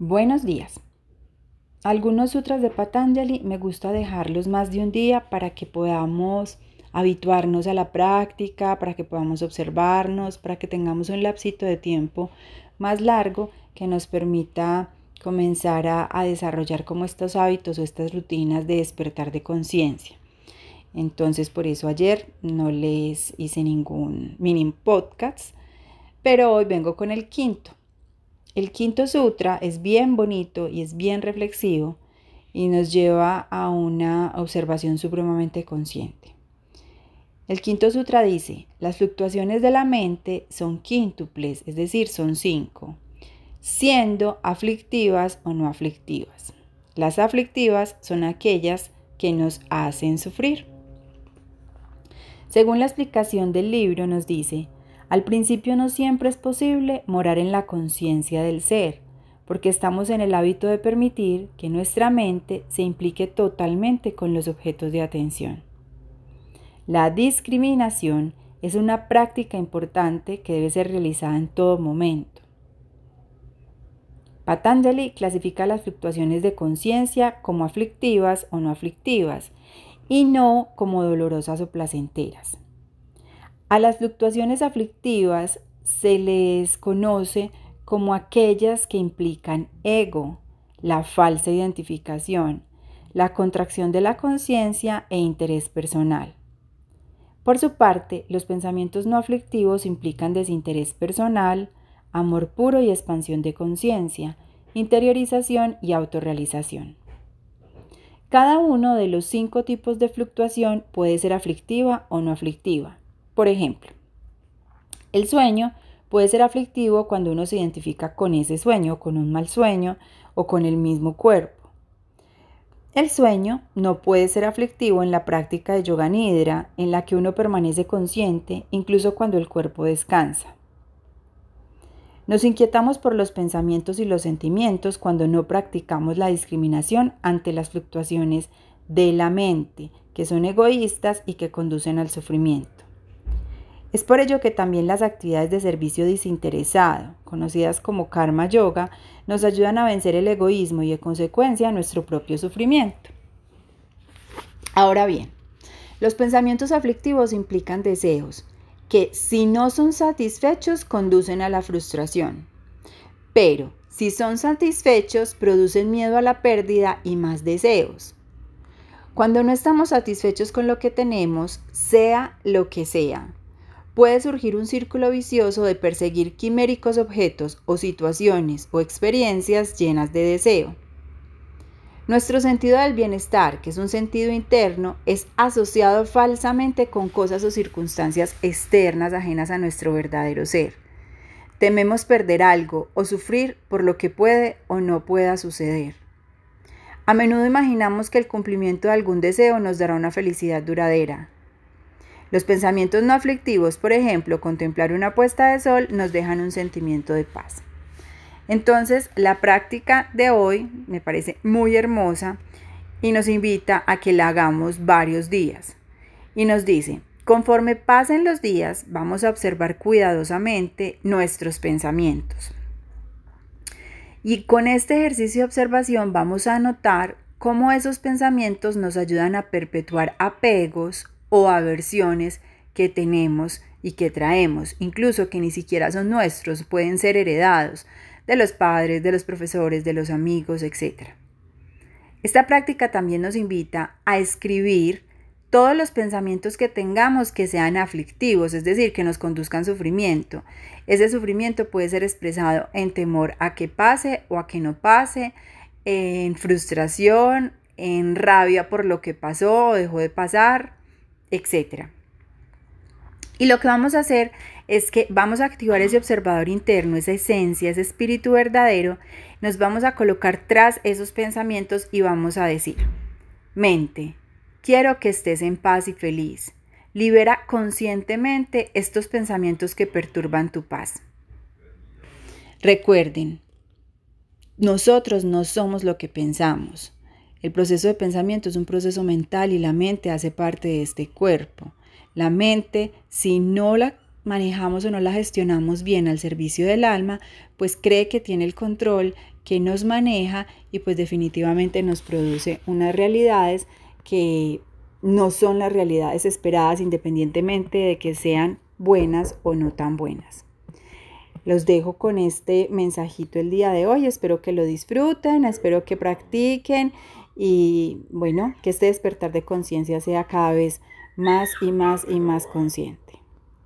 Buenos días. Algunos sutras de Patanjali me gusta dejarlos más de un día para que podamos habituarnos a la práctica, para que podamos observarnos, para que tengamos un lapsito de tiempo más largo que nos permita comenzar a, a desarrollar como estos hábitos o estas rutinas de despertar de conciencia. Entonces por eso ayer no les hice ningún mini podcast, pero hoy vengo con el quinto. El quinto sutra es bien bonito y es bien reflexivo y nos lleva a una observación supremamente consciente. El quinto sutra dice, las fluctuaciones de la mente son quíntuples, es decir, son cinco, siendo aflictivas o no aflictivas. Las aflictivas son aquellas que nos hacen sufrir. Según la explicación del libro nos dice, al principio no siempre es posible morar en la conciencia del ser, porque estamos en el hábito de permitir que nuestra mente se implique totalmente con los objetos de atención. La discriminación es una práctica importante que debe ser realizada en todo momento. Patanjali clasifica las fluctuaciones de conciencia como aflictivas o no aflictivas y no como dolorosas o placenteras. A las fluctuaciones aflictivas se les conoce como aquellas que implican ego, la falsa identificación, la contracción de la conciencia e interés personal. Por su parte, los pensamientos no aflictivos implican desinterés personal, amor puro y expansión de conciencia, interiorización y autorrealización. Cada uno de los cinco tipos de fluctuación puede ser aflictiva o no aflictiva. Por ejemplo, el sueño puede ser aflictivo cuando uno se identifica con ese sueño, con un mal sueño o con el mismo cuerpo. El sueño no puede ser aflictivo en la práctica de yoga nidra, en la que uno permanece consciente incluso cuando el cuerpo descansa. Nos inquietamos por los pensamientos y los sentimientos cuando no practicamos la discriminación ante las fluctuaciones de la mente, que son egoístas y que conducen al sufrimiento. Es por ello que también las actividades de servicio desinteresado, conocidas como karma yoga, nos ayudan a vencer el egoísmo y en consecuencia nuestro propio sufrimiento. Ahora bien, los pensamientos aflictivos implican deseos que si no son satisfechos conducen a la frustración, pero si son satisfechos producen miedo a la pérdida y más deseos. Cuando no estamos satisfechos con lo que tenemos, sea lo que sea, puede surgir un círculo vicioso de perseguir quiméricos objetos o situaciones o experiencias llenas de deseo. Nuestro sentido del bienestar, que es un sentido interno, es asociado falsamente con cosas o circunstancias externas ajenas a nuestro verdadero ser. Tememos perder algo o sufrir por lo que puede o no pueda suceder. A menudo imaginamos que el cumplimiento de algún deseo nos dará una felicidad duradera, los pensamientos no aflictivos, por ejemplo, contemplar una puesta de sol, nos dejan un sentimiento de paz. Entonces, la práctica de hoy me parece muy hermosa y nos invita a que la hagamos varios días. Y nos dice, conforme pasen los días, vamos a observar cuidadosamente nuestros pensamientos. Y con este ejercicio de observación vamos a notar cómo esos pensamientos nos ayudan a perpetuar apegos o aversiones que tenemos y que traemos, incluso que ni siquiera son nuestros, pueden ser heredados de los padres, de los profesores, de los amigos, etc. Esta práctica también nos invita a escribir todos los pensamientos que tengamos que sean aflictivos, es decir, que nos conduzcan sufrimiento. Ese sufrimiento puede ser expresado en temor a que pase o a que no pase, en frustración, en rabia por lo que pasó o dejó de pasar, etc. Y lo que vamos a hacer es que vamos a activar ese observador interno, esa esencia, ese espíritu verdadero, nos vamos a colocar tras esos pensamientos y vamos a decir, mente, quiero que estés en paz y feliz. Libera conscientemente estos pensamientos que perturban tu paz. Recuerden, nosotros no somos lo que pensamos. El proceso de pensamiento es un proceso mental y la mente hace parte de este cuerpo. La mente, si no la manejamos o no la gestionamos bien al servicio del alma, pues cree que tiene el control, que nos maneja y pues definitivamente nos produce unas realidades que no son las realidades esperadas independientemente de que sean buenas o no tan buenas. Los dejo con este mensajito el día de hoy. Espero que lo disfruten, espero que practiquen y bueno, que este despertar de conciencia sea cada vez más y más y más consciente.